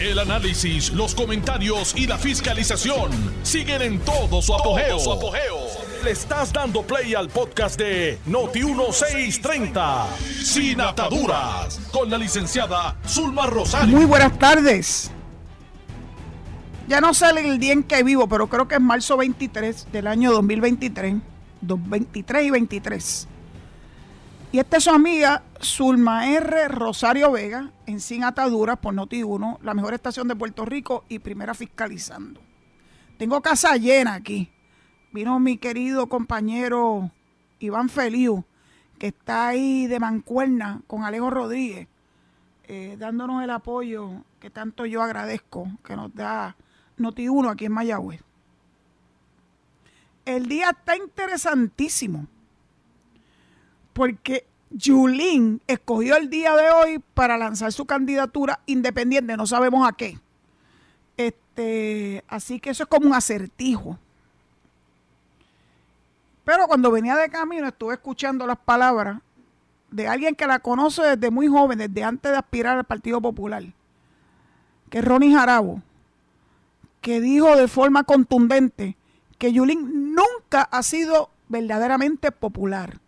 El análisis, los comentarios y la fiscalización siguen en todo su apogeo. Le estás dando play al podcast de Noti1630, Sin Ataduras, con la licenciada Zulma Rosario. Muy buenas tardes. Ya no sé el día en que vivo, pero creo que es marzo 23 del año 2023. 23 y 23. Y esta es su amiga Zulma R. Rosario Vega, en Sin Ataduras por Noti1, la mejor estación de Puerto Rico y primera fiscalizando. Tengo casa llena aquí. Vino mi querido compañero Iván Feliu, que está ahí de mancuerna con Alejo Rodríguez, eh, dándonos el apoyo que tanto yo agradezco que nos da Noti1 aquí en Mayagüez. El día está interesantísimo porque Yulín escogió el día de hoy para lanzar su candidatura independiente, no sabemos a qué. Este, así que eso es como un acertijo. Pero cuando venía de camino estuve escuchando las palabras de alguien que la conoce desde muy joven, desde antes de aspirar al Partido Popular, que es Ronnie Jarabo, que dijo de forma contundente que Yulín nunca ha sido verdaderamente popular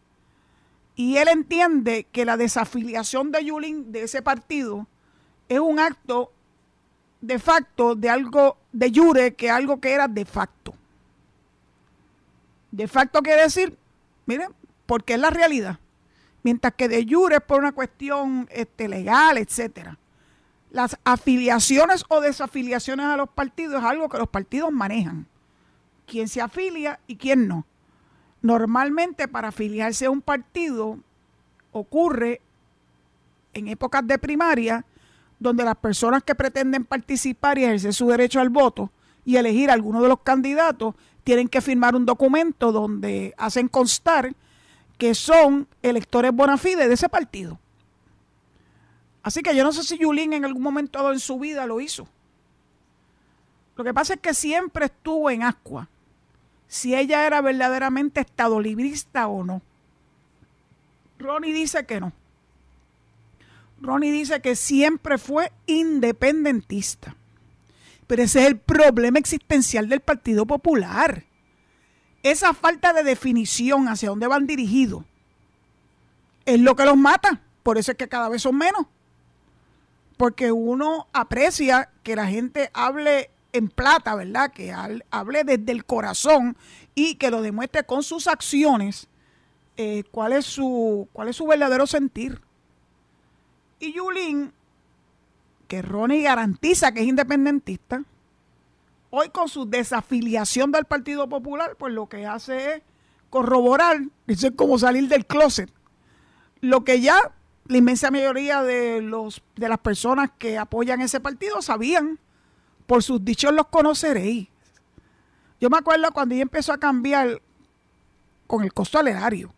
y él entiende que la desafiliación de Yulín de ese partido es un acto de facto de algo de jure que algo que era de facto. De facto quiere decir, miren, porque es la realidad. Mientras que de jure es por una cuestión este, legal, etcétera. Las afiliaciones o desafiliaciones a los partidos es algo que los partidos manejan. Quién se afilia y quién no. Normalmente para afiliarse a un partido ocurre en épocas de primaria, donde las personas que pretenden participar y ejercer su derecho al voto y elegir a alguno de los candidatos tienen que firmar un documento donde hacen constar que son electores bona fide de ese partido. Así que yo no sé si Yulín en algún momento en su vida lo hizo. Lo que pasa es que siempre estuvo en Ascua si ella era verdaderamente estadolibrista o no. Ronnie dice que no. Ronnie dice que siempre fue independentista. Pero ese es el problema existencial del Partido Popular. Esa falta de definición hacia dónde van dirigidos es lo que los mata. Por eso es que cada vez son menos. Porque uno aprecia que la gente hable en plata, ¿verdad? Que hable desde el corazón y que lo demuestre con sus acciones eh, cuál, es su, cuál es su verdadero sentir. Y Yulín, que Ronnie garantiza que es independentista, hoy con su desafiliación del Partido Popular, pues lo que hace es corroborar, eso es como salir del closet, lo que ya la inmensa mayoría de, los, de las personas que apoyan ese partido sabían por sus dichos los conoceréis. Yo me acuerdo cuando ella empezó a cambiar con el costo al erario,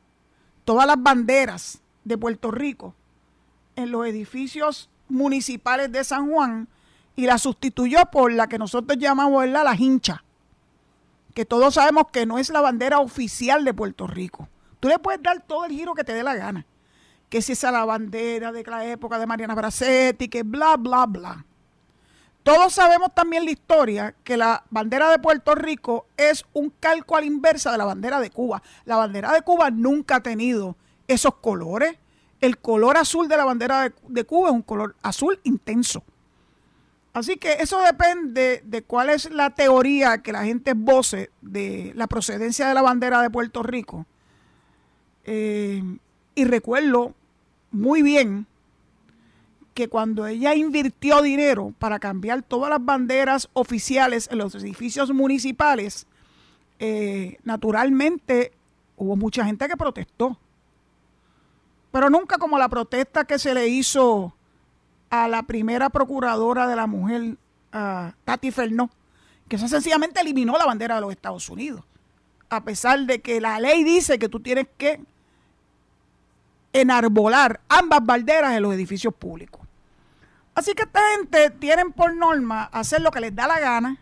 todas las banderas de Puerto Rico en los edificios municipales de San Juan y la sustituyó por la que nosotros llamamos la hincha, que todos sabemos que no es la bandera oficial de Puerto Rico. Tú le puedes dar todo el giro que te dé la gana, que si esa es la bandera de la época de Mariana Bracetti, que bla, bla, bla. Todos sabemos también la historia que la bandera de Puerto Rico es un calco a la inversa de la bandera de Cuba. La bandera de Cuba nunca ha tenido esos colores. El color azul de la bandera de, Cuba es un color azul intenso. Así que eso depende de cuál es la teoría que la gente voce de la procedencia de la bandera de Puerto Rico. Eh, y recuerdo muy bien que cuando ella invirtió dinero para cambiar todas las banderas oficiales en los edificios municipales, eh, naturalmente hubo mucha gente que protestó. Pero nunca como la protesta que se le hizo a la primera procuradora de la mujer, Tati Fernó, que eso sencillamente eliminó la bandera de los Estados Unidos. A pesar de que la ley dice que tú tienes que enarbolar ambas banderas en los edificios públicos. Así que esta gente tienen por norma hacer lo que les da la gana,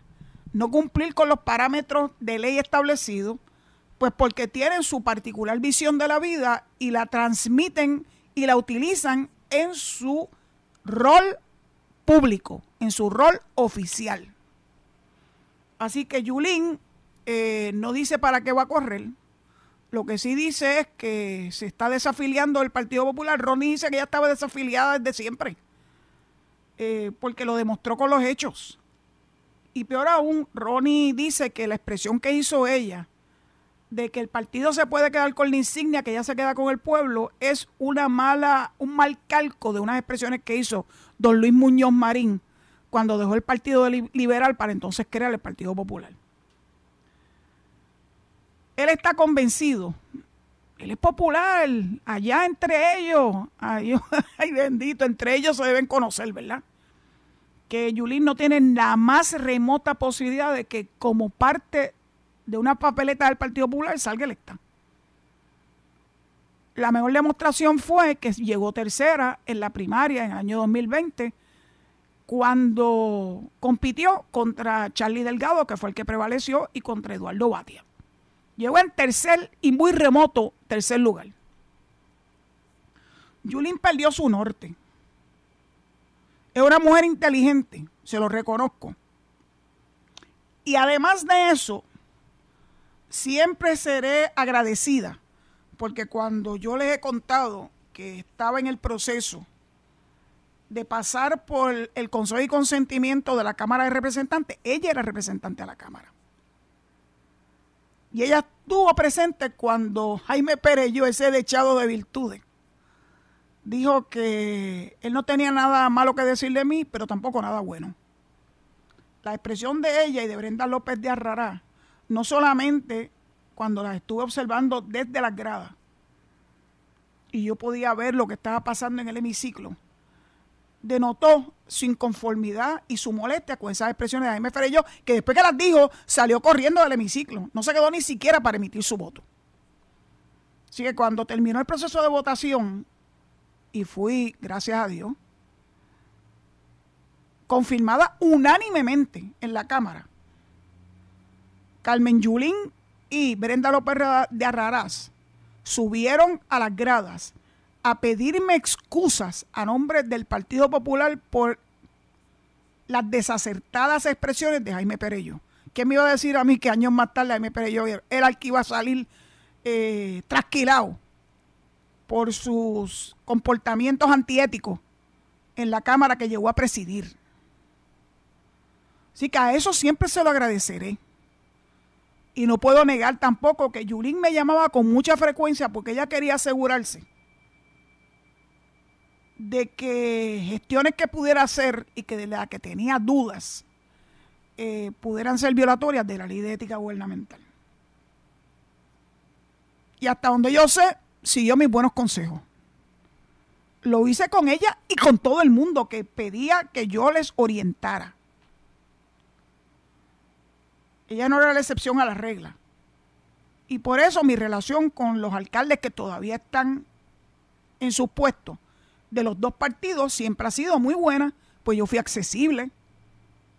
no cumplir con los parámetros de ley establecidos, pues porque tienen su particular visión de la vida y la transmiten y la utilizan en su rol público, en su rol oficial. Así que Yulín eh, no dice para qué va a correr. Lo que sí dice es que se está desafiliando del Partido Popular. Ronnie dice que ya estaba desafiliada desde siempre, eh, porque lo demostró con los hechos. Y peor aún, Ronnie dice que la expresión que hizo ella de que el partido se puede quedar con la insignia, que ya se queda con el pueblo, es una mala, un mal calco de unas expresiones que hizo don Luis Muñoz Marín cuando dejó el Partido Liberal para entonces crear el Partido Popular. Él está convencido, él es popular, allá entre ellos, ay, ay bendito, entre ellos se deben conocer, ¿verdad? Que Yulín no tiene la más remota posibilidad de que como parte de una papeleta del Partido Popular salga electa. La mejor demostración fue que llegó tercera en la primaria en el año 2020 cuando compitió contra Charlie Delgado, que fue el que prevaleció, y contra Eduardo Batia. Llegó en tercer y muy remoto tercer lugar. Yulín perdió su norte. Es una mujer inteligente, se lo reconozco. Y además de eso, siempre seré agradecida, porque cuando yo les he contado que estaba en el proceso de pasar por el consejo y consentimiento de la Cámara de Representantes, ella era representante a la Cámara. Y ella estuvo presente cuando Jaime Perello, ese dechado de virtudes, dijo que él no tenía nada malo que decir de mí, pero tampoco nada bueno. La expresión de ella y de Brenda López de Arrará, no solamente cuando las estuve observando desde las gradas, y yo podía ver lo que estaba pasando en el hemiciclo, denotó su inconformidad y su molestia con esas expresiones de Jaime Ferello, que después que las dijo, salió corriendo del hemiciclo. No se quedó ni siquiera para emitir su voto. Así que cuando terminó el proceso de votación, y fui, gracias a Dios, confirmada unánimemente en la Cámara, Carmen Yulín y Brenda López de Arrarás subieron a las gradas a pedirme excusas a nombre del Partido Popular por las desacertadas expresiones de Jaime Perello. ¿Quién me iba a decir a mí que años más tarde Jaime Perello era el que iba a salir eh, trasquilado por sus comportamientos antiéticos en la Cámara que llegó a presidir? Así que a eso siempre se lo agradeceré. Y no puedo negar tampoco que Yulín me llamaba con mucha frecuencia porque ella quería asegurarse de que gestiones que pudiera hacer y que de las que tenía dudas eh, pudieran ser violatorias de la ley de ética gubernamental. Y hasta donde yo sé, siguió mis buenos consejos. Lo hice con ella y con todo el mundo que pedía que yo les orientara. Ella no era la excepción a la regla. Y por eso mi relación con los alcaldes que todavía están en sus puestos de los dos partidos siempre ha sido muy buena, pues yo fui accesible.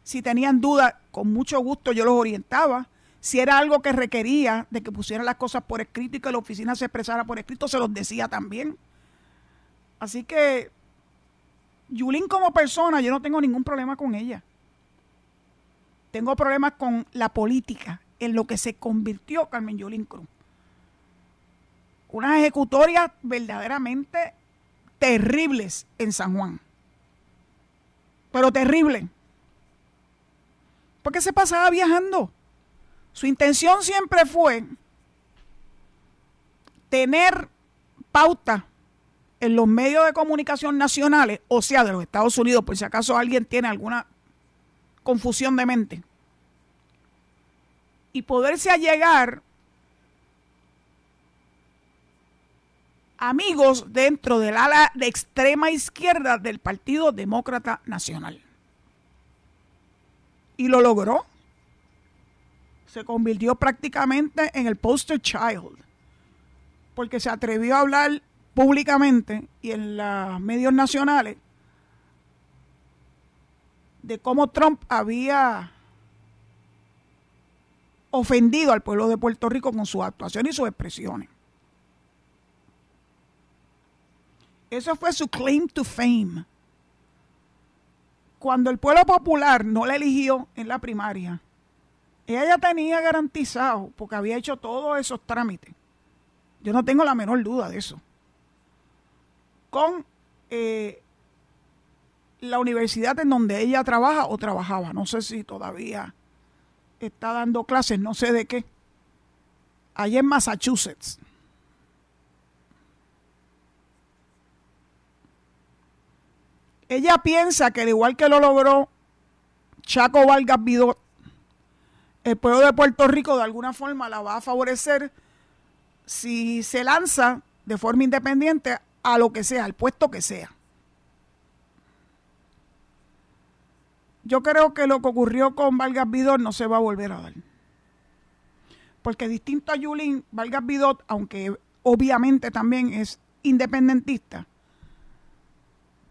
Si tenían dudas, con mucho gusto yo los orientaba. Si era algo que requería de que pusieran las cosas por escrito y que la oficina se expresara por escrito, se los decía también. Así que, Yulín como persona, yo no tengo ningún problema con ella. Tengo problemas con la política, en lo que se convirtió Carmen Yulín Cruz. Una ejecutoria verdaderamente terribles en San Juan. Pero terrible. Porque se pasaba viajando. Su intención siempre fue tener pauta en los medios de comunicación nacionales, o sea, de los Estados Unidos, por si acaso alguien tiene alguna confusión de mente, y poderse allegar amigos dentro del ala de extrema izquierda del Partido Demócrata Nacional. Y lo logró. Se convirtió prácticamente en el poster child, porque se atrevió a hablar públicamente y en los medios nacionales de cómo Trump había ofendido al pueblo de Puerto Rico con su actuación y sus expresiones. Eso fue su claim to fame. cuando el pueblo popular no la eligió en la primaria, ella ya tenía garantizado, porque había hecho todos esos trámites. Yo no tengo la menor duda de eso. Con eh, la universidad en donde ella trabaja o trabajaba. No sé si todavía está dando clases, no sé de qué. Allí en Massachusetts. Ella piensa que al igual que lo logró Chaco Vargas Vidot, el pueblo de Puerto Rico de alguna forma la va a favorecer si se lanza de forma independiente a lo que sea, al puesto que sea. Yo creo que lo que ocurrió con Vargas Vidot no se va a volver a dar. Porque distinto a Yulín, Vargas Vidot, aunque obviamente también es independentista,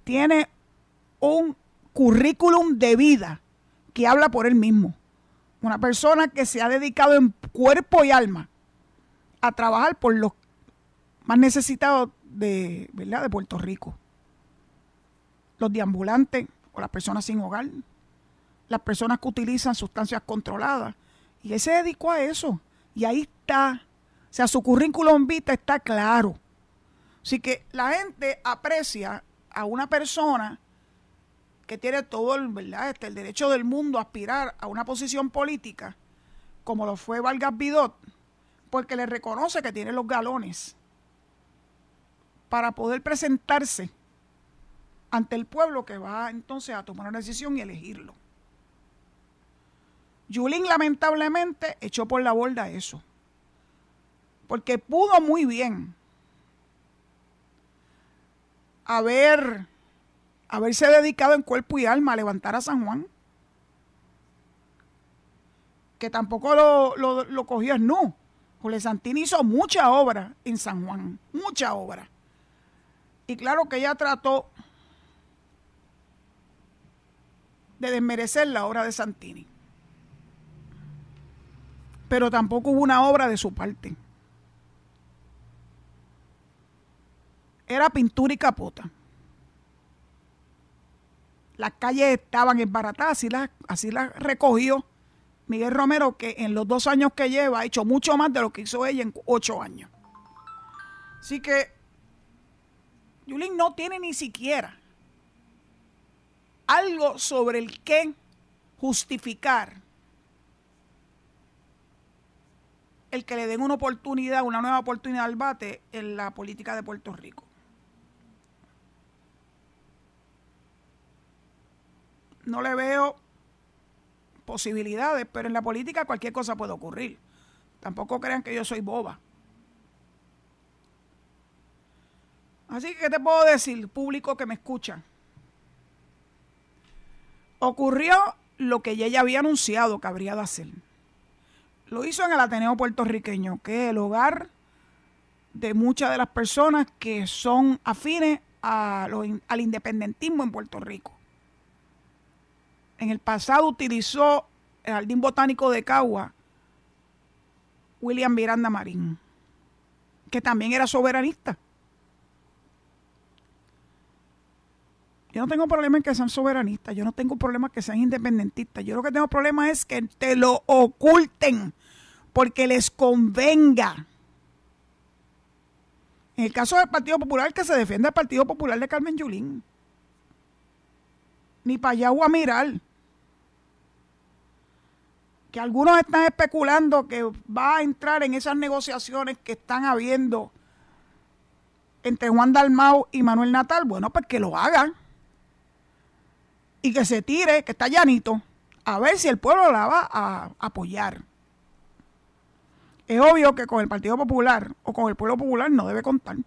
tiene un currículum de vida que habla por él mismo. Una persona que se ha dedicado en cuerpo y alma a trabajar por los más necesitados de, de Puerto Rico. Los deambulantes o las personas sin hogar, las personas que utilizan sustancias controladas. Y él se dedicó a eso. Y ahí está. O sea, su currículum vita está claro. Así que la gente aprecia a una persona que tiene todo el, ¿verdad? Este, el derecho del mundo a aspirar a una posición política, como lo fue Vargas Vidot, porque le reconoce que tiene los galones para poder presentarse ante el pueblo que va entonces a tomar una decisión y elegirlo. Yulín lamentablemente echó por la borda eso, porque pudo muy bien haber haberse dedicado en cuerpo y alma a levantar a San Juan, que tampoco lo, lo, lo cogió. José Santini hizo mucha obra en San Juan, mucha obra. Y claro que ella trató de desmerecer la obra de Santini. Pero tampoco hubo una obra de su parte. Era pintura y capota las calles estaban embaratadas, así las, así las recogió Miguel Romero, que en los dos años que lleva ha hecho mucho más de lo que hizo ella en ocho años. Así que Yulín no tiene ni siquiera algo sobre el que justificar el que le den una oportunidad, una nueva oportunidad al bate en la política de Puerto Rico. No le veo posibilidades, pero en la política cualquier cosa puede ocurrir. Tampoco crean que yo soy boba. Así que, ¿qué te puedo decir, público que me escucha? Ocurrió lo que ella había anunciado que habría de hacer. Lo hizo en el Ateneo puertorriqueño, que es el hogar de muchas de las personas que son afines al independentismo en Puerto Rico en el pasado utilizó el Jardín Botánico de Cagua William Miranda Marín, que también era soberanista. Yo no tengo problema en que sean soberanistas, yo no tengo problema en que sean independentistas. Yo lo que tengo problema es que te lo oculten porque les convenga. En el caso del Partido Popular, que se defiende el Partido Popular de Carmen Yulín. Ni para allá a mirar que algunos están especulando que va a entrar en esas negociaciones que están habiendo entre Juan Dalmau y Manuel Natal, bueno, pues que lo hagan y que se tire, que está llanito, a ver si el pueblo la va a apoyar. Es obvio que con el Partido Popular o con el pueblo popular no debe contar,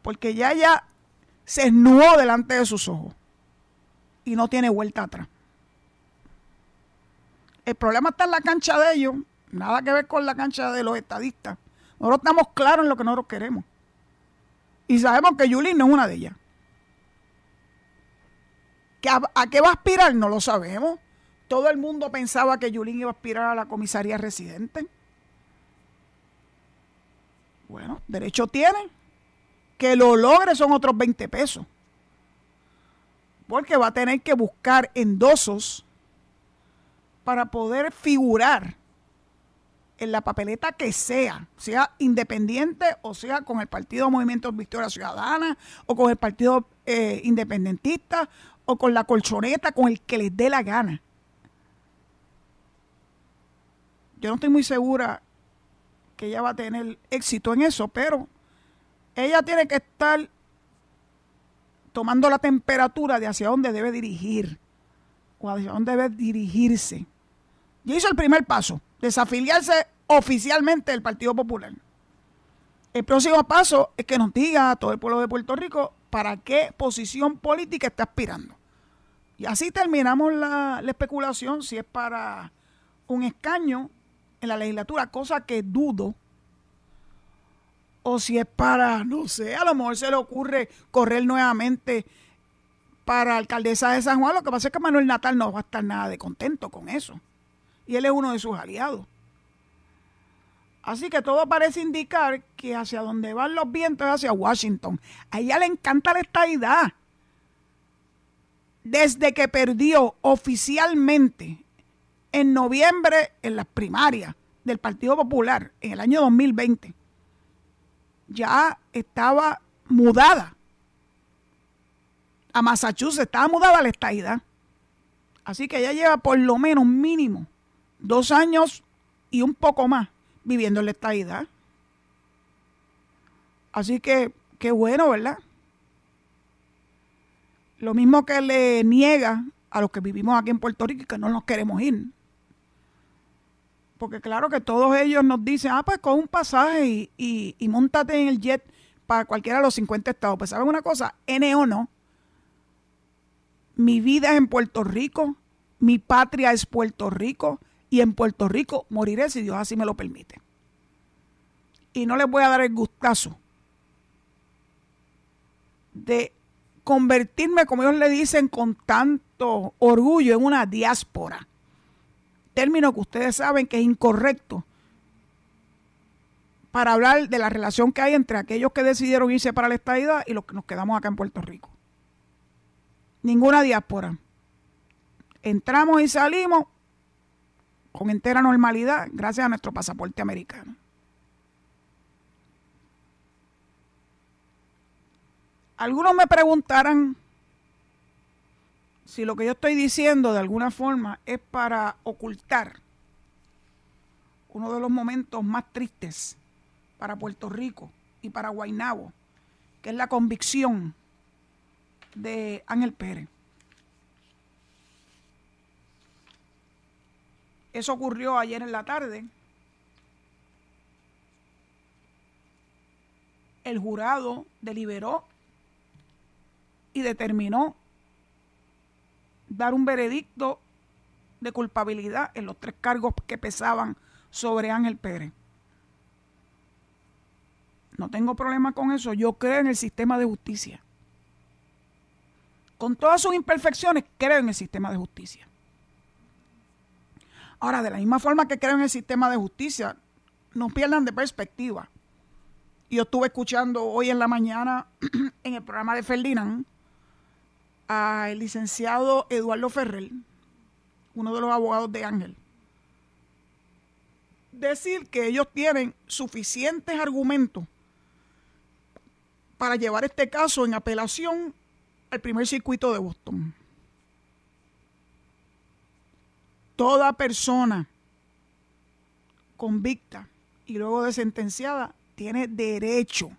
porque ya ya se esnuó delante de sus ojos y no tiene vuelta atrás. El problema está en la cancha de ellos, nada que ver con la cancha de los estadistas. Nosotros estamos claros en lo que nosotros queremos. Y sabemos que Yulín no es una de ellas. a, qué va a aspirar? No lo sabemos. Todo el mundo pensaba que Yulín iba a aspirar a la comisaría residente. Bueno, derecho tiene. Que lo logre son otros 20 pesos. porque va a tener que buscar endosos para poder figurar en la papeleta que sea, sea independiente o sea con el Partido Movimiento Victoria Ciudadana o con el Partido eh, Independentista o con la colchoneta, con el que les dé la gana. Yo no estoy muy segura que ella va a tener éxito en eso, pero ella tiene que estar tomando la temperatura de hacia dónde debe dirigir o hacia dónde debe dirigirse. Ya hizo el primer paso, desafiliarse oficialmente del Partido Popular. El próximo paso es que nos diga a todo el pueblo de Puerto Rico para qué posición política está aspirando. Y así terminamos la, la especulación si es para un escaño en la legislatura, cosa que dudo, o si es para, no sé, a lo mejor se le ocurre correr nuevamente para alcaldesa de San Juan. Lo que pasa es que Manuel Natal no va a estar nada de contento con eso. Y él es uno de sus aliados. Así que todo parece indicar que hacia donde van los vientos es hacia Washington. A ella le encanta la estadidad. Desde que perdió oficialmente en noviembre en las primarias del Partido Popular en el año 2020, ya estaba mudada a Massachusetts, estaba mudada a la estadidad. Así que ella lleva por lo menos mínimo dos años y un poco más viviendo en la estadidad. Así que, qué bueno, ¿verdad? Lo mismo que le niega a los que vivimos aquí en Puerto Rico y que no nos queremos ir. Porque claro que todos ellos nos dicen, ah, pues con un pasaje y, y, montate en el jet para cualquiera de los 50 estados. Pues saben una cosa, N o no, mi vida es en Puerto Rico, mi patria es Puerto Rico y en Puerto Rico moriré si Dios así me lo permite. Y no les voy a dar el gustazo de convertirme, como ellos le dicen con tanto orgullo, en una diáspora término que ustedes saben que es incorrecto para hablar de la relación que hay entre aquellos que decidieron irse para la estadidad y los que nos quedamos acá en Puerto Rico. Ninguna diáspora. Entramos y salimos con entera normalidad gracias a nuestro pasaporte americano. Algunos me preguntarán si lo que yo estoy diciendo de alguna forma es para ocultar uno de los momentos más tristes para Puerto Rico y para Guaynabo, que es la convicción de Ángel Pérez. Eso ocurrió ayer en la tarde. El jurado deliberó y determinó dar un veredicto de culpabilidad en los tres cargos que pesaban sobre Ángel Pérez. No tengo problema con eso. Yo creo en el sistema de justicia. Con todas sus imperfecciones, creo en el sistema de justicia. Ahora, de la misma forma que creo en el sistema de justicia, no pierdan de perspectiva. Yo estuve escuchando hoy en la mañana en el programa de Ferdinand al licenciado Eduardo Ferrer, uno de los abogados de Ángel, decir que ellos tienen suficientes argumentos para llevar este caso en apelación al primer circuito de Boston. Toda persona convicta y luego de sentenciada tiene derecho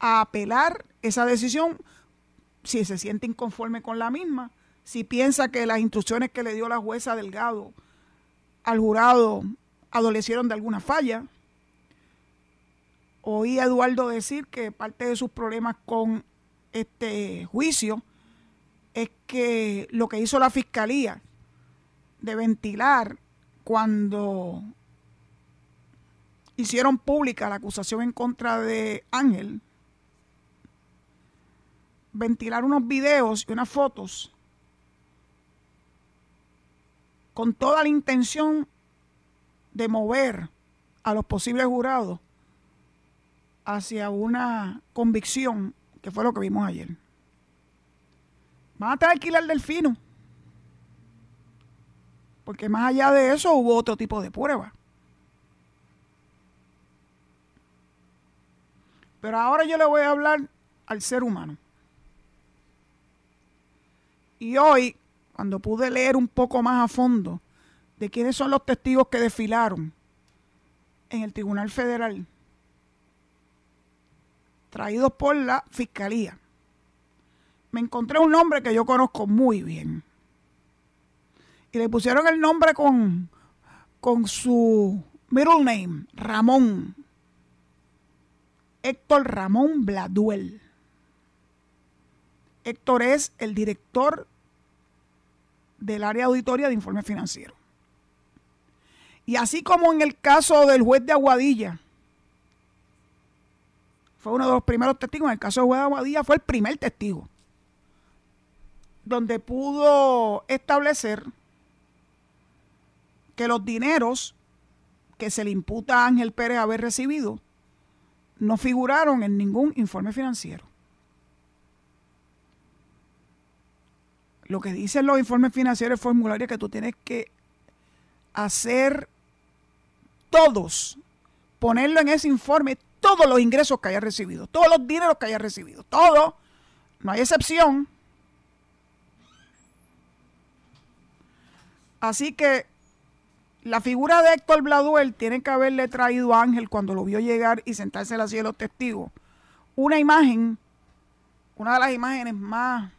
a apelar esa decisión si se siente inconforme con la misma, si piensa que las instrucciones que le dio la jueza Delgado al jurado adolecieron de alguna falla. Oí a Eduardo decir que parte de sus problemas con este juicio es que lo que hizo la fiscalía de ventilar cuando hicieron pública la acusación en contra de Ángel, ventilar unos videos y unas fotos con toda la intención de mover a los posibles jurados hacia una convicción que fue lo que vimos ayer. Van a tener que al delfino. Porque más allá de eso hubo otro tipo de prueba. Pero ahora yo le voy a hablar al ser humano. Y hoy, cuando pude leer un poco más a fondo de quiénes son los testigos que desfilaron en el Tribunal Federal, traídos por la Fiscalía, me encontré un nombre que yo conozco muy bien. Y le pusieron el nombre con, con su middle name, Ramón. Héctor Ramón Bladuel. Héctor es el director del área auditoria de informe financiero. Y así como en el caso del juez de Aguadilla, fue uno de los primeros testigos, en el caso del juez de Aguadilla fue el primer testigo, donde pudo establecer que los dineros que se le imputa a Ángel Pérez haber recibido no figuraron en ningún informe financiero. Lo que dicen los informes financieros es que tú tienes que hacer todos, ponerlo en ese informe, todos los ingresos que haya recibido, todos los dineros que haya recibido, todo, no hay excepción. Así que la figura de Héctor Bladuel tiene que haberle traído a Ángel cuando lo vio llegar y sentarse en la silla de los testigos. Una imagen, una de las imágenes más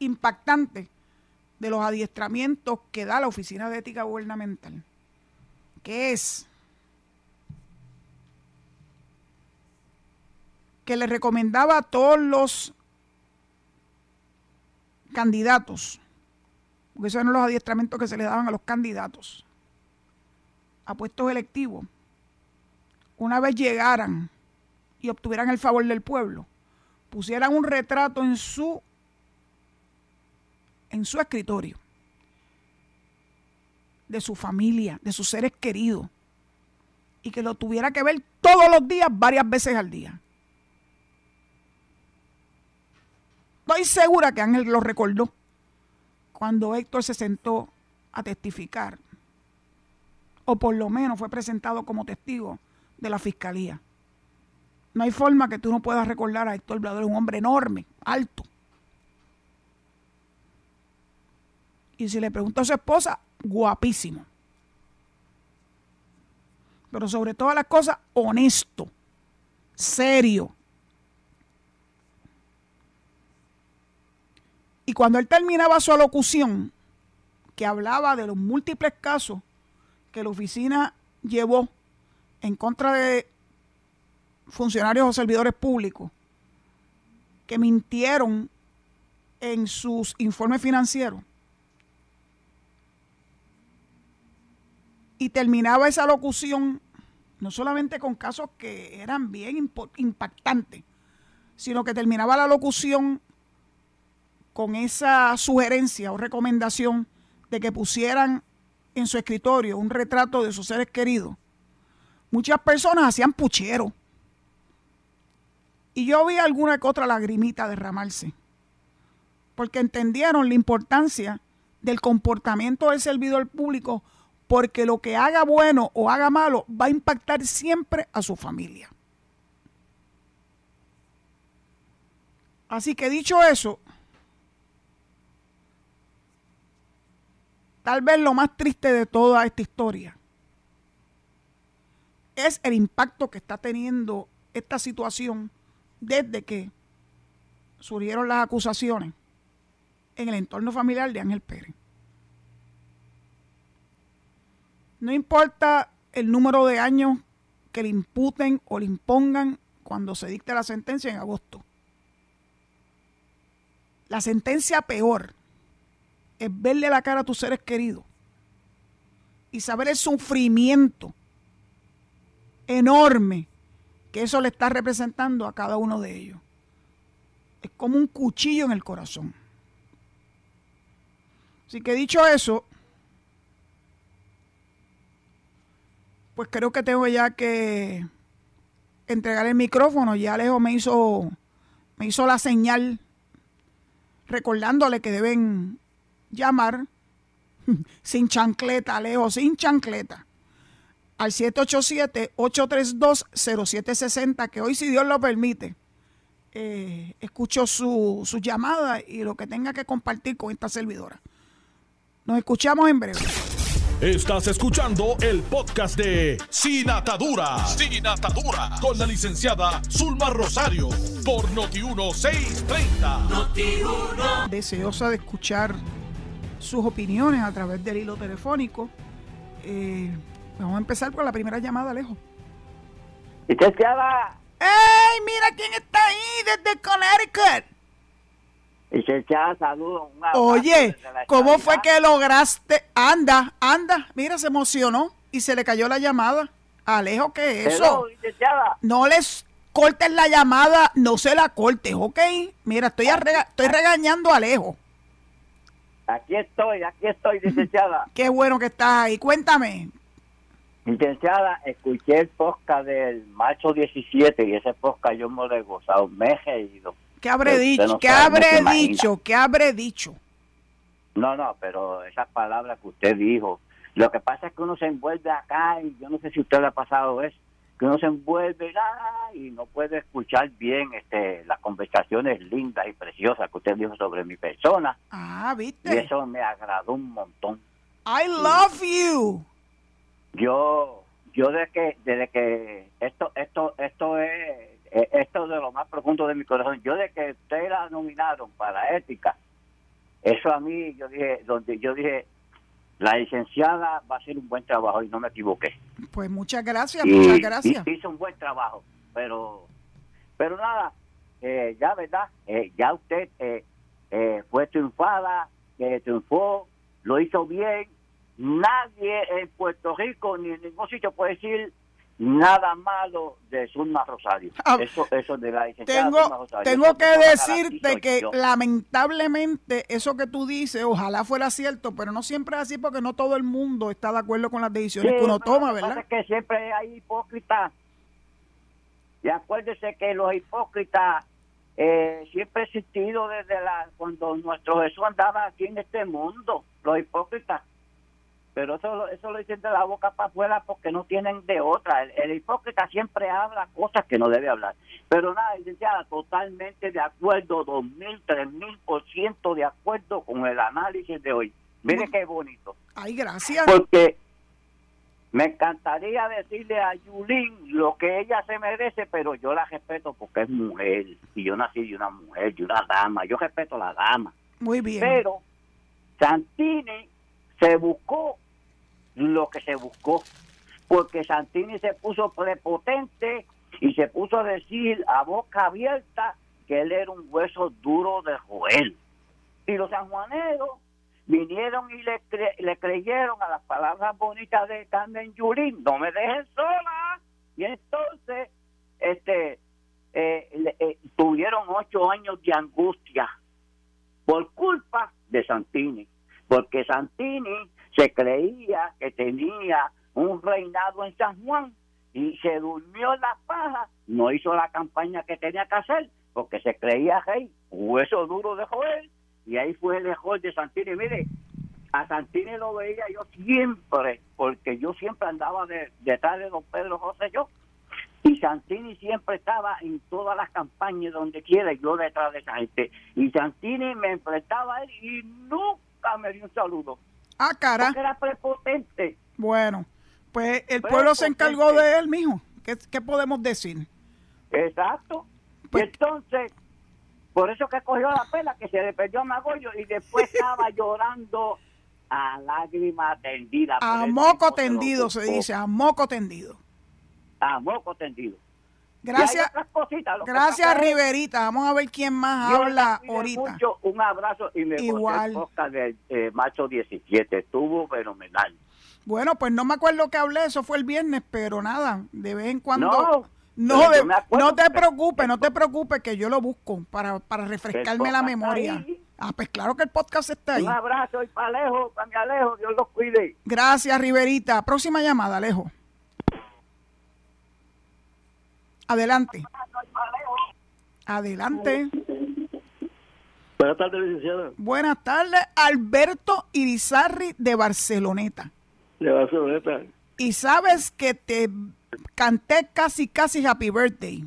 impactantes de los adiestramientos que da la Oficina de Ética Gubernamental, que es que le recomendaba a todos los candidatos porque esos eran los adiestramientos que se le daban a los candidatos a puestos electivos, una vez llegaran y obtuvieran el favor del pueblo, pusieran un retrato en su en su escritorio de su familia, de sus seres queridos, y que lo tuviera que ver todos los días, varias veces al día. Estoy segura que Ángel lo recordó cuando Héctor se sentó a testificar, o por lo menos fue presentado como testigo de la fiscalía. No hay forma que tú no puedas recordar a Héctor Blador, un hombre enorme, alto. Y si le pregunto a su esposa, guapísimo. Pero sobre todas las cosas, honesto, serio, Y cuando él terminaba su alocución, que hablaba de los múltiples casos que la oficina llevó en contra de funcionarios o servidores públicos que mintieron en sus informes financieros. Y terminaba esa locución no solamente con casos que eran bien impactantes, sino que terminaba la locución con esa sugerencia o recomendación de que pusieran en su escritorio un retrato de sus seres queridos, muchas personas hacían puchero. Y yo vi alguna que otra lagrimita derramarse, porque entendieron la importancia del comportamiento del servidor público, porque lo que haga bueno o haga malo va a impactar siempre a su familia. Así que dicho eso, tal vez lo más triste de toda esta historia es el impacto que está teniendo esta situación desde que surgieron las acusaciones en el entorno familiar de Ángel Pérez. No importa el número de años que le imputen o le impongan cuando se dicte la sentencia en agosto. La sentencia peor es verle la cara a tus seres queridos y saber el sufrimiento enorme que eso le está representando a cada uno de ellos. Es como un cuchillo en el corazón. Así que dicho eso, pues creo que tengo ya que entregar el micrófono. Ya Alejo me hizo, me hizo la señal recordándole que deben llamar sin chancleta, Alejo, sin chancleta, al 787-832-0760, que hoy, si Dios lo permite, eh, escucho su, su llamada y lo que tenga que compartir con esta servidora. Nos escuchamos en breve. Estás escuchando el podcast de Sin Atadura. Sin Atadura. Con la licenciada Zulma Rosario. Por Noti1630. Deseosa de escuchar sus opiniones a través del hilo telefónico. Eh, vamos a empezar con la primera llamada, Alejo. Licenciada, ¡Ey! Mira quién está ahí desde Connecticut. licenciada, saludos. Oye, ¿cómo fue que lograste? Anda, anda. Mira, se emocionó y se le cayó la llamada. Alejo, ¿qué es eso? Hello. No les cortes la llamada, no se la cortes, ¿ok? Mira, estoy, arrega- estoy regañando a Alejo. Aquí estoy, aquí estoy, licenciada. Qué bueno que estás ahí. Cuéntame. licenciada, escuché el podcast del marzo 17 y ese podcast yo me lo he gozado, me he reído. ¿Qué habré dicho? no ¿Qué habré dicho? ¿Qué habré dicho? No, no, pero esas palabras que usted dijo, lo que pasa es que uno se envuelve acá y yo no sé si usted le ha pasado eso, que uno se envuelve ah, y no puede escuchar bien este las conversaciones lindas y preciosas que usted dijo sobre mi persona Ah, y ¿viste? eso me agradó un montón. I love you. yo yo desde que desde que esto esto esto es eh, esto de lo más profundo de mi corazón yo de que ustedes la nominaron para ética eso a mí yo dije donde yo dije la licenciada va a hacer un buen trabajo y no me equivoqué. Pues muchas gracias, y, muchas gracias. hizo un buen trabajo pero pero nada eh, ya verdad eh, ya usted eh, eh, fue triunfada triunfó lo hizo bien. Nadie en Puerto Rico ni en ningún sitio puede decir nada malo de Zulma Rosario Ah, eso eso de la Zulma Tengo, Rosario. tengo que decirte que yo. lamentablemente eso que tú dices, ojalá fuera cierto, pero no siempre es así porque no todo el mundo está de acuerdo con las decisiones Sí, que uno toma, ¿verdad? es que siempre hay hipócritas. Y acuérdese que los hipócritas eh, siempre ha existido desde la cuando nuestro Jesús andaba aquí en este mundo, los hipócritas. Pero eso, lo- eso lo dicen de la boca para afuera porque no tienen de otra. El, el hipócrita siempre habla cosas que no debe hablar. Pero nada, licenciada, totalmente de acuerdo, dos mil, tres mil por ciento de acuerdo con el análisis de hoy. Mire qué bonito Ay, gracias. porque me encantaría decirle a Yulín lo que ella se merece, pero yo la respeto porque es mujer y yo nací de una mujer, de una dama, yo respeto a la dama, Muy bien. pero Santini se buscó lo que se buscó, porque Santini se puso prepotente y se puso a decir a boca abierta que él era un hueso duro de Joel. Y los sanjuaneros vinieron y le, le creyeron a las palabras bonitas de Carmen Yulín, no me dejen sola. Y entonces, este, eh, eh, tuvieron ocho años de angustia por culpa de Santini, porque Santini se creía que tenía un reinado en San Juan y se durmió la paja, no hizo la campaña que tenía que hacer, porque se creía rey, hueso duro de Joel, y ahí fue el mejor de Santini. Mire, a Santini lo veía yo siempre, porque yo siempre andaba de- detrás de don Pedro José yo. Y Santini siempre estaba en todas las campañas donde quiera, yo detrás de esa gente. Y Santini me enfrentaba a él y nunca me dio un saludo. Ah, cara. Porque era prepotente. Bueno, pues el Pues, pueblo se pues, encargó de él, mijo. ¿Qué, qué podemos decir? Exacto. Pues- y entonces, por eso que cogió la pela, que se le perdió a Magollo y después estaba llorando a lágrima tendida. A moco tendido se dice, a moco tendido. A moco tendido. Gracias, cositas, gracias Riverita. Vamos a ver quién más Yo habla ahorita. mucho, un abrazo y me Igual. El podcast del eh, macho 17. Estuvo fenomenal. Bueno, pues no me acuerdo que hablé, eso fue el viernes, pero nada, de vez en cuando... No, No, de- acuerdo no te preocupes, no te preocupes que yo lo busco para, para refrescarme la memoria. Ah, pues claro que el podcast está ahí. Un abrazo y para Alejo, para mi Alejo, Dios los cuide. Gracias, Riverita. Próxima llamada, Alejo. Adelante. Adelante. Buenas tardes, licenciada. Buenas tardes, Alberto Irizarri de Barceloneta. De Barceloneta. Y sabes que te canté casi, casi Happy Birthday.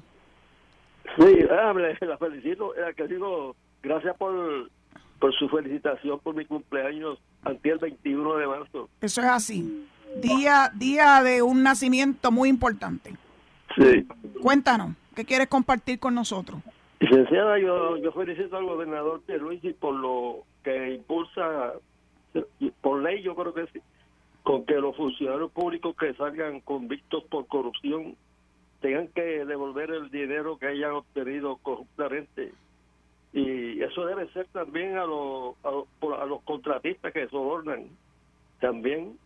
Sí, hable, la felicito. Eh, que digo, gracias por, por su felicitación por mi cumpleaños ante el 21 de marzo. Eso es así. Día, día de un nacimiento muy importante. Sí. Cuéntanos, ¿qué quieres compartir con nosotros? Licenciada, yo, yo felicito al gobernador de Luis y por lo que impulsa, por ley yo creo que sí, con que los funcionarios públicos que salgan convictos por corrupción tengan que devolver el dinero que hayan obtenido corruptamente. Y eso debe ser también a los, a los, contratistas que sobornan. También,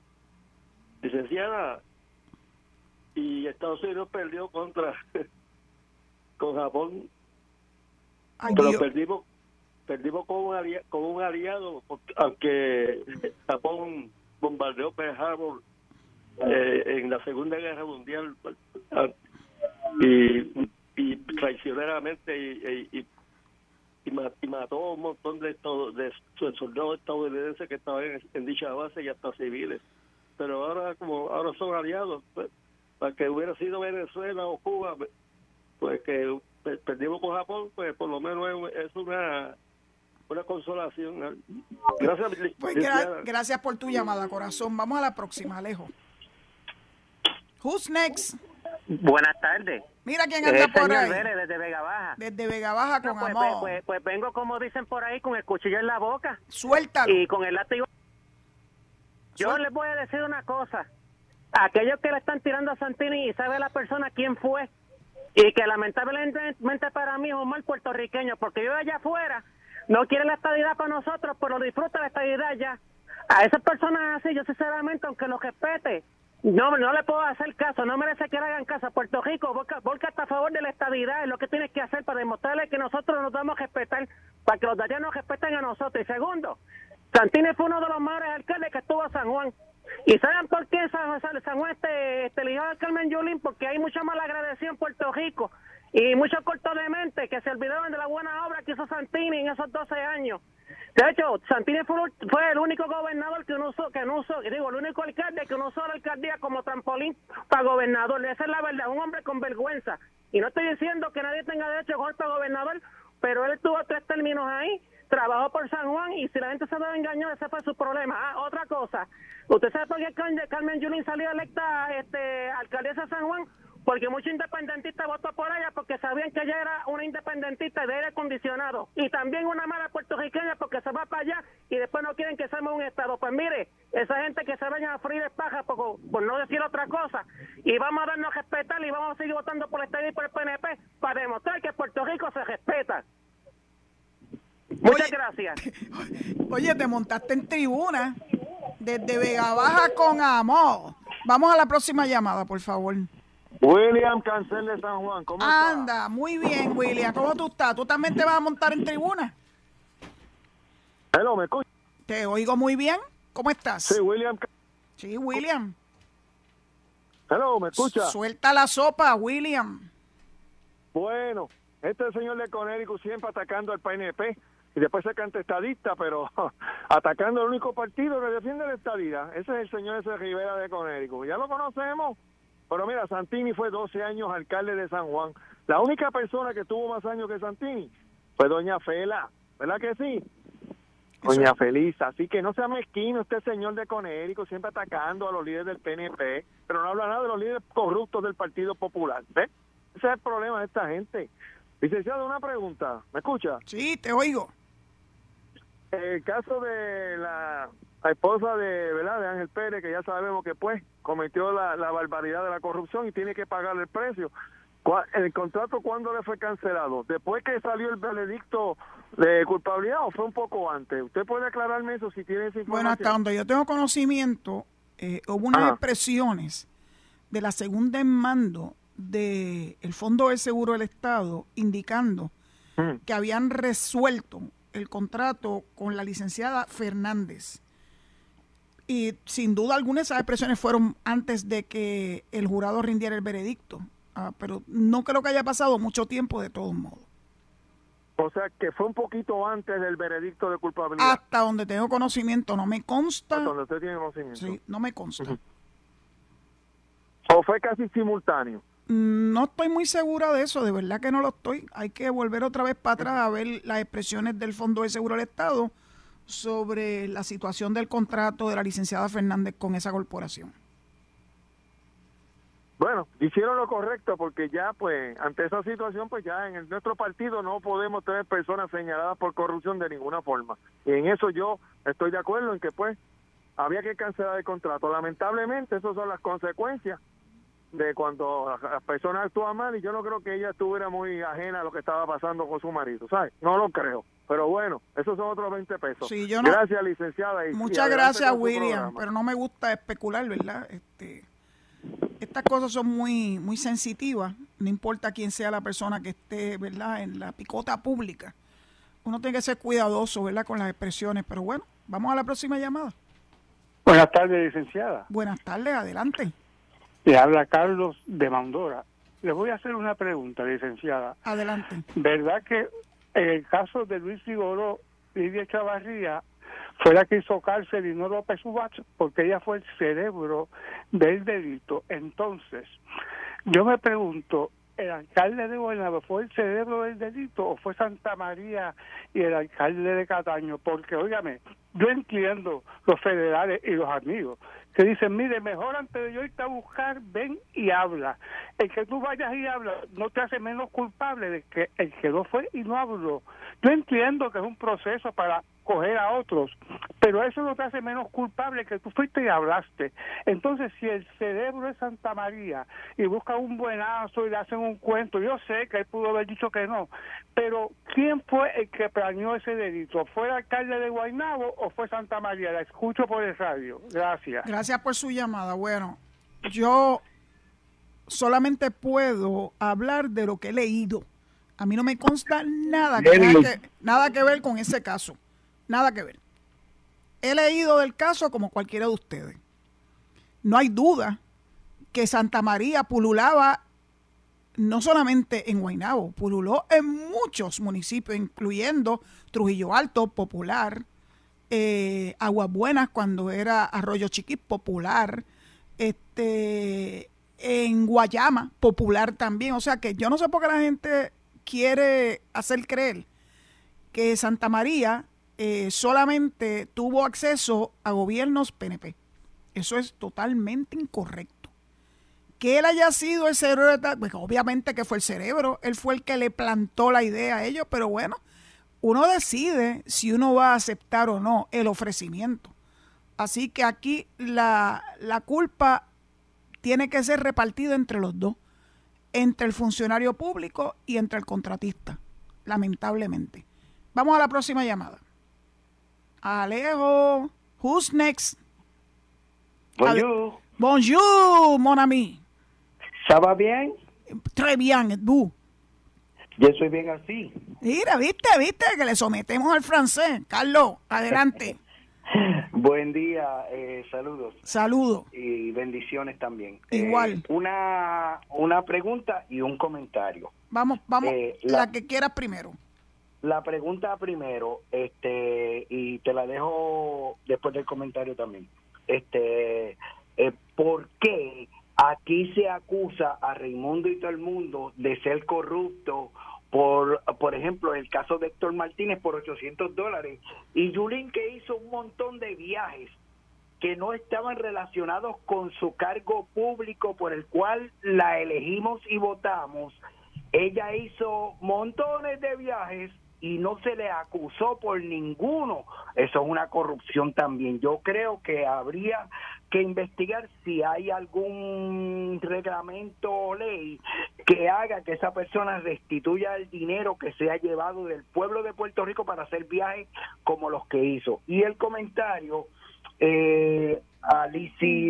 licenciada, y Estados Unidos perdió contra con Japón. Pero perdimos perdimos con un aliado, con un aliado aunque Japón bombardeó Pearl Harbor eh, en la Segunda Guerra Mundial y, y traicioneramente y, y, mató un montón de, de soldados estadounidenses que estaban en, dicha base y hasta civiles. Pero ahora como ahora son aliados pues, para que hubiera sido Venezuela o Cuba pues que perdimos con Japón, pues por lo menos es, una una consolación. Gracias. Pues gracias por tu llamada, corazón. Vamos a la próxima, Alejo. Who's next? Buenas tardes. Mira quién anda por ahí. desde Vega Baja. Desde Vega Baja con pues, amor. Pues, pues, pues, vengo, como dicen por ahí, con el cuchillo en la boca. Suéltalo. Y con el látigo. Yo les voy a decir una cosa. Aquellos que le están tirando a Santini y sabe la persona quién fue, y que lamentablemente para mí es un mal puertorriqueño, porque yo allá afuera no quiere la estadidad para nosotros, pero disfruta la estadidad ya. A esas personas así, yo sinceramente, aunque los respete, no, no le puedo hacer caso, no merece que le hagan caso. Puerto Rico, Volca, a favor de la estabilidad, es lo que tienes que hacer para demostrarle que nosotros nos damos a respetar, para que los de allá nos respeten a nosotros. Y segundo, Santini fue uno de los mejores alcaldes que estuvo a San Juan. ¿Y saben por qué San, San Juan este, este eligió al Carmen Yulín? Porque hay mucha mala agradecida en Puerto Rico y muchos cortos de mente que se olvidaron de la buena obra que hizo Santini en esos 12 años. De hecho, Santini fue, el único gobernador que no usó, que no usó, digo, el único alcalde que no usó la alcaldía como trampolín para gobernador. Esa es la verdad, un hombre con vergüenza. Y no estoy diciendo que nadie tenga derecho a para gobernador, pero él tuvo tres términos ahí trabajó por San Juan y si la gente se lo engañó, ese fue su problema. Ah, otra cosa, ¿usted sabe por qué Carmen Yulín salió electa este, alcaldesa de San Juan? Porque muchos independentistas votó por ella porque sabían que ella era una independentista de aire acondicionado. Y también una mala puertorriqueña porque se va para allá y después no quieren que seamos un Estado. Pues mire, esa gente que se vayan a freír paja, por, por, no decir otra cosa, y vamos a darnos a respetar y vamos a seguir votando por el Estado y por el PNP para demostrar que Puerto Rico se respeta. Muchas gracias. Oye, te montaste en tribuna desde Vega Baja con amor. Vamos a la próxima llamada, por favor. William Cancel de San Juan, ¿cómo estás? Anda, muy bien, William. ¿Cómo tú estás? ¿Tú también te vas a montar en tribuna? Hello, ¿me escuchas? Te oigo muy bien. ¿Cómo estás? Sí, William. Sí, William. Hello, ¿me escuchas? Suelta la sopa, William. Bueno, este señor de Conérico siempre atacando al PNP y después se canta estadista, pero atacando el único partido que defiende la estadidad. Ese es el señor ese Rivera de Conérico. Ya lo conocemos. Pero mira, Santini fue 12 años alcalde de San Juan. La única persona que tuvo más años que Santini fue doña Fela. ¿Verdad que sí? Doña Feliz, así que no sea mezquino este señor de Conérico, siempre atacando a los líderes del PNP, pero no habla nada de los líderes corruptos del Partido Popular. ¿Ves? Ese es el problema de esta gente. Licenciado, una pregunta. ¿Me escucha? Sí, te oigo el caso de la, esposa de, ¿verdad? de Ángel Pérez, que ya sabemos que pues cometió la, barbaridad de la corrupción y tiene que pagar el precio. ¿El contrato cuándo le fue cancelado? ¿Después que salió el veredicto de culpabilidad o fue un poco antes? ¿Usted puede aclararme eso si tiene esa información? Bueno, hasta donde yo tengo conocimiento, eh, hubo unas expresiones de la segunda en mando del Fondo de Seguro del Estado indicando mm. que habían resuelto el contrato con la licenciada Fernández. Y sin duda alguna esas expresiones fueron antes de que el jurado rindiera el veredicto. Ah, pero no creo que haya pasado mucho tiempo de todos modos. O sea, que fue un poquito antes del veredicto de culpabilidad. Hasta donde tengo conocimiento, no me consta. Hasta donde usted tiene conocimiento. Sí, no me consta. ¿O fue casi simultáneo? Mm, No estoy muy segura de eso, de verdad que no lo estoy. Hay que volver otra vez para atrás a ver las expresiones del Fondo de Seguro del Estado sobre la situación del contrato de la licenciada Fernández con esa corporación. Bueno, hicieron lo correcto porque ya, pues, ante esa situación, pues ya en nuestro partido no podemos tener personas señaladas por corrupción de ninguna forma. Y en eso yo estoy de acuerdo en que, pues, había que cancelar el contrato. Lamentablemente, esas son las consecuencias de cuando las- personas actúan mal y yo no creo que ella estuviera muy ajena a lo que estaba pasando con su marido, ¿sabes? No lo creo. Pero bueno, esos son otros 20 pesos. Sí, yo no- Gracias, licenciada. y- Muchas gracias, William, pero no me gusta especular, ¿verdad? Este, estas cosas son muy, muy sensitivas, no importa quién sea la persona que esté, ¿verdad? En la picota pública. Uno tiene que ser cuidadoso, ¿verdad? Con las expresiones, pero bueno, vamos a la próxima llamada. Buenas tardes, licenciada. Buenas tardes, adelante, Le habla Carlos de Mandora. Le voy a hacer una pregunta, licenciada. adelante. ¿Verdad que en el caso de Luis Figoró, Lidia Chavarría fue la que hizo cárcel y no López Ubach porque ella fue el cerebro del delito? Entonces, yo me pregunto, ¿el alcalde de Guaynabo fue el cerebro del delito o fue Santa María y el alcalde de Cataño? Porque, óigame, yo entiendo los federales y los amigos que dicen, mire, mejor antes de yo irte a buscar, ven y habla. El que tú vayas y hablas no te hace menos culpable de que el que no fue y no habló. Yo entiendo que es un proceso para coger a otros, pero eso no te hace menos culpable que tú fuiste y hablaste. Entonces, si el cerebro es Santa María y busca un buenazo y le hacen un cuento, yo sé que él pudo haber dicho que no, pero ¿quién fue el que planeó ese delito? ¿Fue el alcalde de Guaynabo o fue Santa María? La escucho por el radio. Gracias. Gracias por su llamada. Bueno, yo solamente puedo hablar de lo que he leído. A mí no me consta nada que, nada que ver con ese caso. Nada que ver. He leído del caso como cualquiera de ustedes. No hay duda que Santa María pululaba no solamente en Guaynabo, pululó en muchos municipios, incluyendo Trujillo Alto, Popular, eh, Aguas Buenas cuando era Arroyo Chiquí, popular, este, en Guayama, popular también. O sea que yo no sé por qué la gente quiere hacer creer que Santa María eh, solamente tuvo acceso a gobiernos PNP. Eso es totalmente incorrecto. Que él haya sido el cerebro, pues obviamente que fue el cerebro, él fue el que le plantó la idea a ellos, pero bueno, uno decide si uno va a aceptar o no el ofrecimiento. Así que aquí la, la culpa tiene que ser repartida entre los dos, entre el funcionario público y entre el contratista, lamentablemente. Vamos a la próxima llamada. Alejo, who's next? Bonjour. Bonjour, mon ami. ¿Ça va bien? Très bien, vous. Yo soy bien así. Mira, viste, viste que le sometemos al francés. Carlos, adelante. Buen día, eh, saludos Saludo. y bendiciones también. Igual. Eh, una, una pregunta y un comentario. Vamos, vamos, Eh, la... la- que quieras primero. La pregunta primero, este, y te la dejo después del comentario también. Este, eh, ¿por qué aquí se acusa a Raimundo y todo el mundo de ser corrupto por, por ejemplo, el caso de Héctor Martínez por 800 dólares y Yulín que hizo un montón de viajes que no estaban relacionados con su cargo público por el cual la elegimos y votamos. Ella hizo montones de viajes y no se le acusó por ninguno. Eso es una corrupción también. Yo creo que habría que investigar si hay algún reglamento o ley que haga que esa persona restituya el dinero que se ha llevado del pueblo de Puerto Rico para hacer viajes como los que hizo. Y el comentario eh, a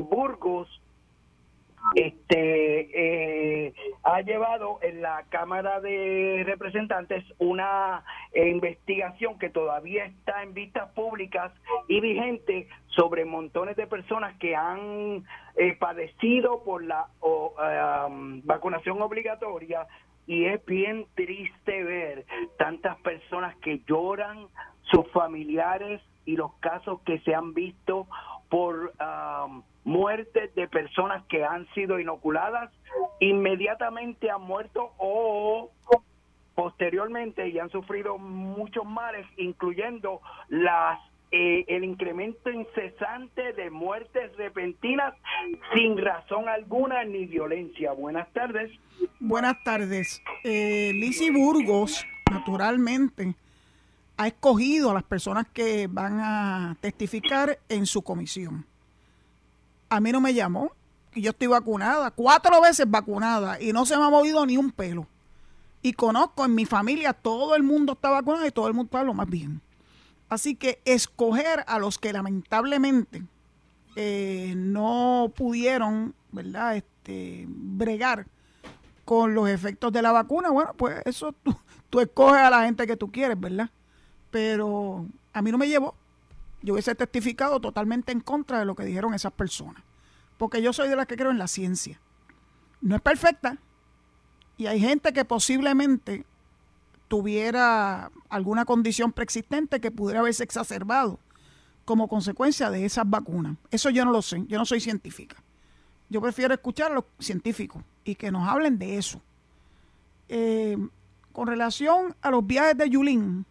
Burgos este eh, ha llevado en la Cámara de Representantes una investigación que todavía está en vistas públicas y vigente sobre montones de personas que han eh, padecido por la o, um, vacunación obligatoria. Y es bien triste ver tantas personas que lloran, sus familiares y los casos que se han visto por um, muertes de personas que han sido inoculadas, inmediatamente han muerto o posteriormente y han sufrido muchos males, incluyendo las eh, el incremento incesante de muertes repentinas sin razón alguna ni violencia. Buenas tardes. Buenas tardes. Eh, Burgos, naturalmente, ha escogido a las personas que van a testificar en su comisión. A mí no me llamó, y yo estoy vacunada, cuatro veces vacunada, y no se me ha movido ni un pelo. Y conozco en mi familia, todo el mundo está vacunado y todo el mundo está lo más bien. Así que escoger a los que lamentablemente eh, no pudieron, ¿verdad? Este, bregar con los efectos de la vacuna, bueno, pues eso tú, tú escoges a la gente que tú quieres, ¿verdad? Pero a mí no me llevó. Yo hubiese testificado totalmente en contra de lo que dijeron esas personas. Porque yo soy de las que creo en la ciencia. No es perfecta. Y hay gente que posiblemente tuviera alguna condición preexistente que pudiera haberse exacerbado como consecuencia de esas vacunas. Eso yo no lo sé, yo no soy científica. Yo prefiero escuchar a los científicos y que nos hablen de eso. Eh, con relación a los viajes de Yulín,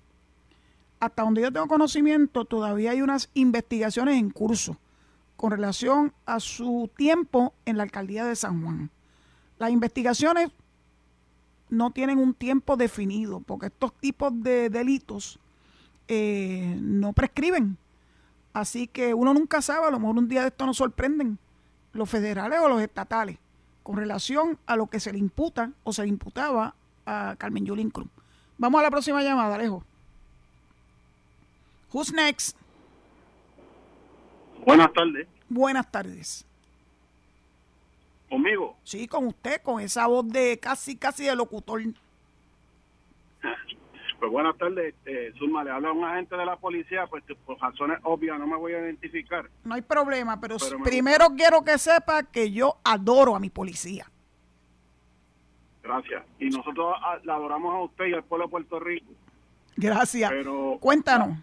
hasta donde yo tengo conocimiento, todavía hay unas investigaciones en curso con relación a su tiempo en la alcaldía de San Juan. Las investigaciones no tienen un tiempo definido, porque estos tipos de delitos eh, no prescriben. Así que uno nunca sabe, a lo mejor un día de esto nos sorprenden los federales o los estatales con relación a lo que se le imputa o se le imputaba a Carmen Yulín Cruz. Vamos a la próxima llamada, Alejo. Who's next? Buenas tardes. Buenas tardes. ¿Conmigo? Sí, con usted, con esa voz de casi, casi de locutor. Pues buenas tardes, eh, Zulma, le habla a un agente de la policía, pues por razones obvias no me voy a identificar. No hay problema, pero, primero quiero que sepa que yo adoro a mi policía. Gracias. Y nosotros la adoramos a usted y al pueblo de Puerto Rico. Gracias. Pero, Cuéntanos.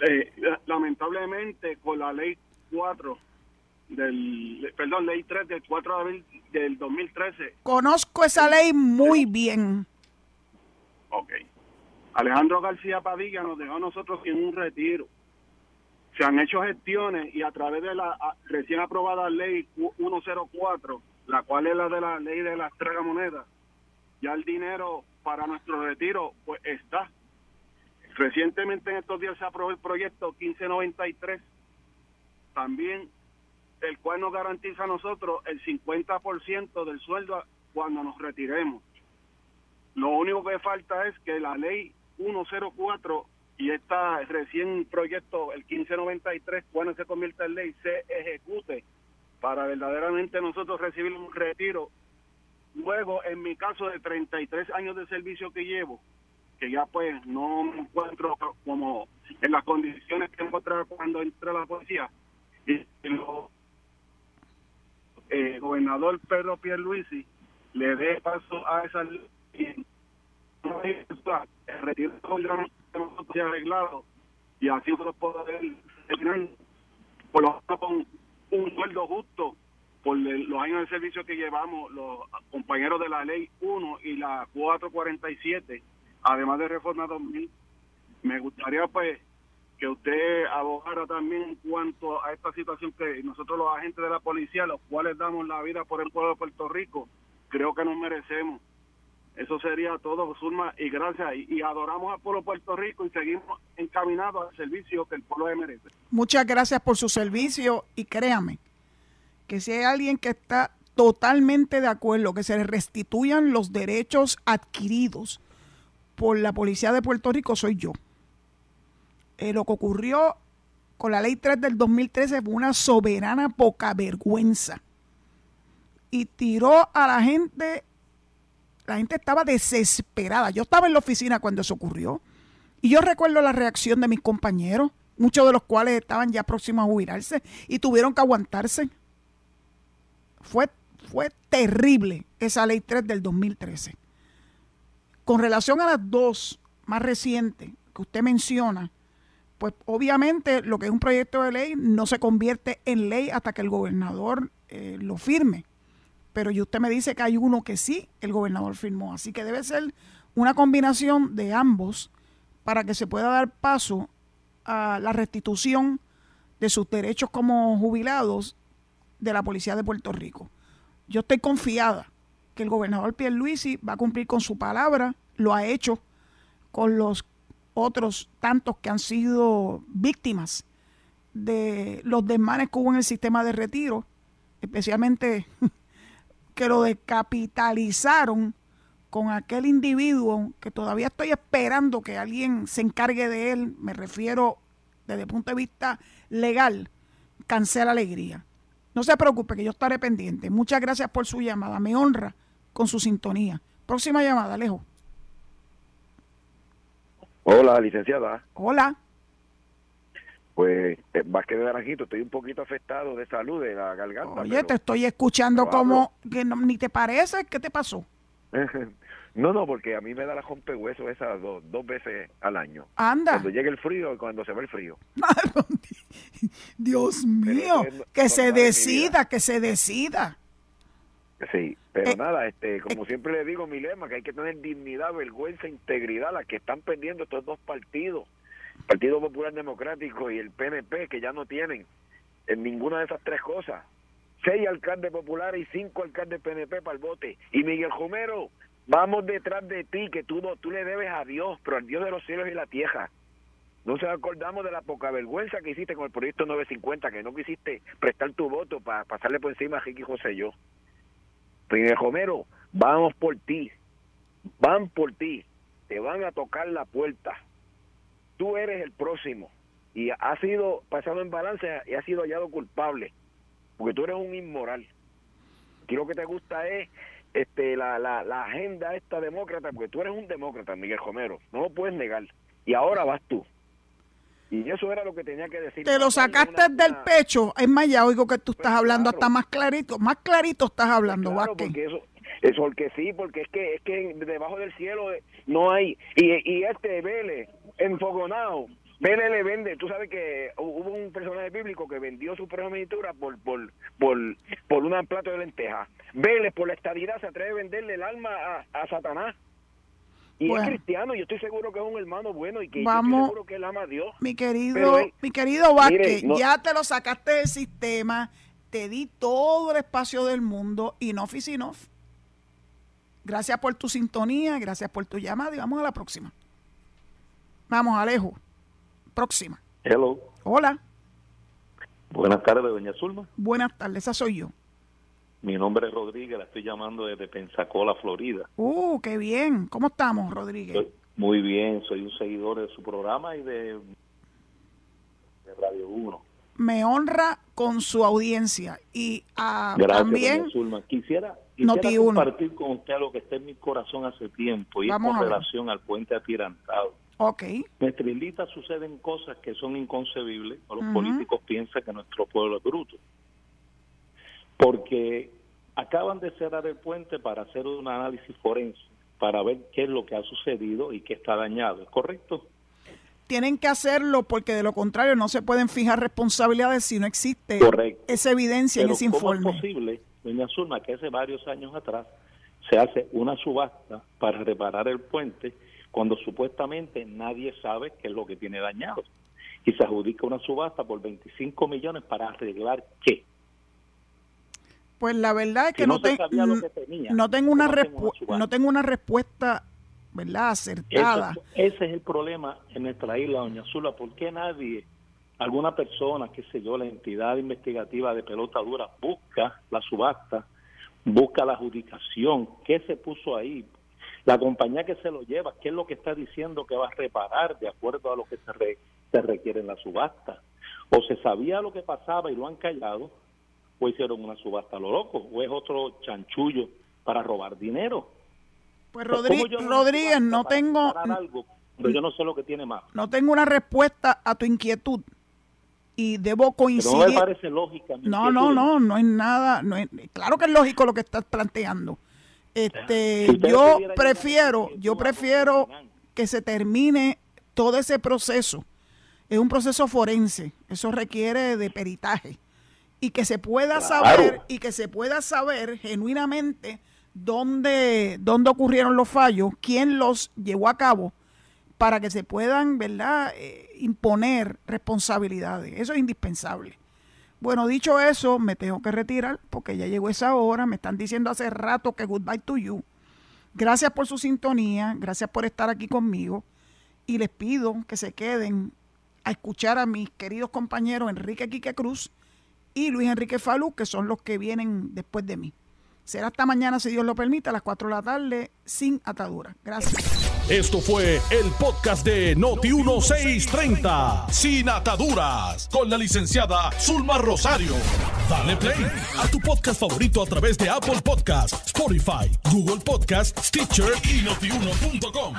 Eh, lamentablemente, con la ley 4 del, perdón, ley 3 del 4 de abril del 2013. Conozco esa ley muy bien. Ok. Alejandro García Padilla nos dejó a nosotros en un retiro. Se han hecho gestiones y a través de la recién aprobada ley 104, la cual es la de la ley de las tragamonedas, ya el dinero para nuestro retiro pues está. Recientemente en estos días se aprobó el proyecto 1593. También el cual nos garantiza a nosotros el 50% del sueldo cuando nos retiremos. Lo único que falta es que la ley 104 y esta recién proyecto, el 1593, cuando se convierta en ley, se ejecute para verdaderamente nosotros recibir un retiro. Luego, en mi caso de 33 años de servicio que llevo, que ya pues no me encuentro como en las condiciones que encontraba cuando entré a la policía, y lo eh, gobernador Pedro Pierluisi le dé paso a esa ley, el retiro de arreglado y así nosotros poder por lo con un sueldo justo por los años de servicio que llevamos los compañeros de la ley 1 y la 447, además de reforma 2000. Me gustaría pues que usted abogara también en cuanto a esta situación que nosotros los agentes de la policía, los cuales damos la vida por el pueblo de Puerto Rico, creo que nos merecemos. Eso sería todo, Zulma, y gracias. Y, adoramos al pueblo de Puerto Rico y seguimos encaminados al servicio que el pueblo merece. Muchas gracias por su servicio y créame que si hay alguien que está totalmente de acuerdo que se restituyan los derechos adquiridos por la policía de Puerto Rico, soy yo. Eh, lo que ocurrió con la ley 3 del 2013 fue una soberana poca vergüenza. Y tiró a la gente, la gente estaba desesperada. Yo estaba en la oficina cuando eso ocurrió. Y yo recuerdo la reacción de mis compañeros, muchos de los cuales estaban ya próximos a jubilarse y tuvieron que aguantarse. Fue fue terrible esa ley 3 del 2013. Con relación a las dos más recientes que usted menciona, pues obviamente lo que es un proyecto de ley no se convierte en ley hasta que el gobernador eh, lo firme. Pero usted me dice que hay uno que sí, el gobernador firmó. Así que debe ser una combinación de ambos para que se pueda dar paso a la restitución de sus derechos como jubilados de la Policía de Puerto Rico. Yo estoy confiada que el gobernador Pierluisi va a cumplir con su palabra, lo ha hecho con los otros tantos que han sido víctimas de los desmanes que hubo en el sistema de retiro, especialmente que lo descapitalizaron con aquel individuo que todavía estoy esperando que alguien se encargue de él, me refiero desde el punto de vista legal, cancela alegría. No se preocupe que yo estaré pendiente. Muchas gracias por su llamada. Me honra con su sintonía. Próxima llamada, Alejo. Hola, licenciada. Hola. Pues eh, más que de naranjito, estoy un poquito afectado de salud de la garganta. Oye, te estoy escuchando como que ni te parece. ¿Qué te pasó? no, no, porque a mí me da la rompehueso esas dos, dos veces al año. Anda. Cuando llega el frío y cuando se va el frío. Dios mío, que se decida, que se decida. Sí, pero Eh, nada, este, como siempre le digo, mi lema, que hay que tener dignidad, vergüenza, integridad, las que están perdiendo estos dos partidos, el Partido Popular Democrático y el PNP, que ya no tienen en ninguna de esas tres cosas. Seis alcaldes populares y cinco alcaldes PNP para el bote. Y Miguel Romero, vamos detrás de ti, que tú, no- tú le debes a Dios, pero al Dios de los cielos y la tierra. No se acordamos de la poca vergüenza que hiciste con el proyecto 950, que no quisiste prestar tu voto para pasarle por encima a Ricky José y yo. Miguel Romero, vamos por ti, van por ti, te van a tocar la puerta. Tú eres el próximo y has sido pasado en balance y has sido hallado culpable, porque tú eres un inmoral. Aquí lo que te gusta es este la, la, la agenda esta demócrata, porque tú eres un demócrata, Miguel Romero, no lo puedes negar. Y ahora vas tú. Y eso era lo que tenía que decir. Te lo sacaste del pecho. Es más, ya oigo que tú estás hablando hasta más clarito. Más clarito estás hablando, Claro, Vázquez. porque eso, eso porque sí, porque es que es que debajo del cielo eh, no hay y, y este Vélez enfogonado Vélez le vende, tú sabes que hubo un personaje bíblico que vendió su primogenitura por por por por un plato de lentejas. Vélez por la estabilidad se atreve a venderle el alma a, a Satanás. Y Bueno. es cristiano, yo estoy seguro que es un hermano bueno y que yo estoy seguro que él ama a Dios. Mi querido, Pero, mi querido Vázquez, mire, no- ya te lo sacaste del sistema, te di todo el espacio del mundo y no enough. Gracias por tu sintonía, gracias por tu llamada y vamos a la próxima. Vamos, Alejo. Próxima. Hello. Hola, Buenas tardes, doña Zulma. buenas tardes, esa soy yo. Mi nombre es Rodríguez, la estoy llamando desde Pensacola, Florida. Uh, qué bien. ¿Cómo estamos, Rodríguez? Muy bien, soy un seguidor de su programa y de, de Radio 1. Me honra con su audiencia y ah, Gracias, también Zulma. Quisiera, quisiera compartir con usted lo que está en mi corazón hace tiempo y es con relación al puente atirantado. Ok. Nuestra islita suceden cosas que son inconcebibles. Los políticos piensan que nuestro pueblo es bruto. Porque acaban de cerrar el puente para hacer un análisis forense, para ver qué es lo que ha sucedido y qué está dañado. ¿Es correcto? tienen que hacerlo porque de lo contrario no se pueden fijar responsabilidades si no existe Correcto. esa evidencia en Pero ese ¿cómo informe. es posible, doña Zulma, que hace varios años atrás se hace una subasta para reparar el puente cuando supuestamente nadie sabe qué es lo que tiene dañado? Y se adjudica una subasta por 25 millones para arreglar qué. Pues la verdad es que no, no te- sabía lo mm, que tenía, no tengo una ¿cómo hacen una respu- subasta? no tengo una respuesta, ¿verdad? Acertada. Ese es el problema en nuestra isla, doña Zula. ¿Por qué nadie, alguna persona, qué sé yo, la entidad investigativa de pelota dura, busca la subasta, busca la adjudicación? ¿Qué se puso ahí? La compañía que se lo lleva, ¿qué es lo que está diciendo que va a reparar de acuerdo a lo que se, re- se requiere en la subasta? ¿O se sabía lo que pasaba y lo han callado? ¿O hicieron una subasta a lo loco? ¿O es otro chanchullo para robar dinero? Pues ¿Cómo Rodri- yo no Rodríguez, no tengo, algo cuando yo no sé lo que tiene más? no tengo una respuesta a tu inquietud. y debo Pero no coincidir. me parece lógica. mi No, no, no, no es nada. No es, claro que es lógico lo que estás planteando. Este, Si usted yo prefiero, yo prefiero que se termine todo ese proceso. Es un proceso forense, eso requiere de peritaje y que se pueda saber y que se pueda saber genuinamente dónde dónde ocurrieron los fallos, quién los llevó a cabo para que se puedan, ¿verdad?, eh, imponer responsabilidades. Eso es indispensable. Bueno, dicho eso, me tengo que retirar porque ya llegó esa hora. Me están diciendo hace rato que goodbye to you. Gracias por su sintonía, gracias por estar aquí conmigo y les pido que se queden a escuchar a mis queridos compañeros Enrique Quique Cruz y Luis Enrique Falú, que son los que vienen después de mí. Será hasta mañana, si Dios lo permite, a las 4 de la tarde, sin atadura. Gracias. Esto fue el podcast de Noti1630, sin ataduras, con la licenciada Zulma Rosario. Dale play a tu podcast favorito a través de Apple Podcasts, Spotify, Google Podcasts, Stitcher y notiuno.com.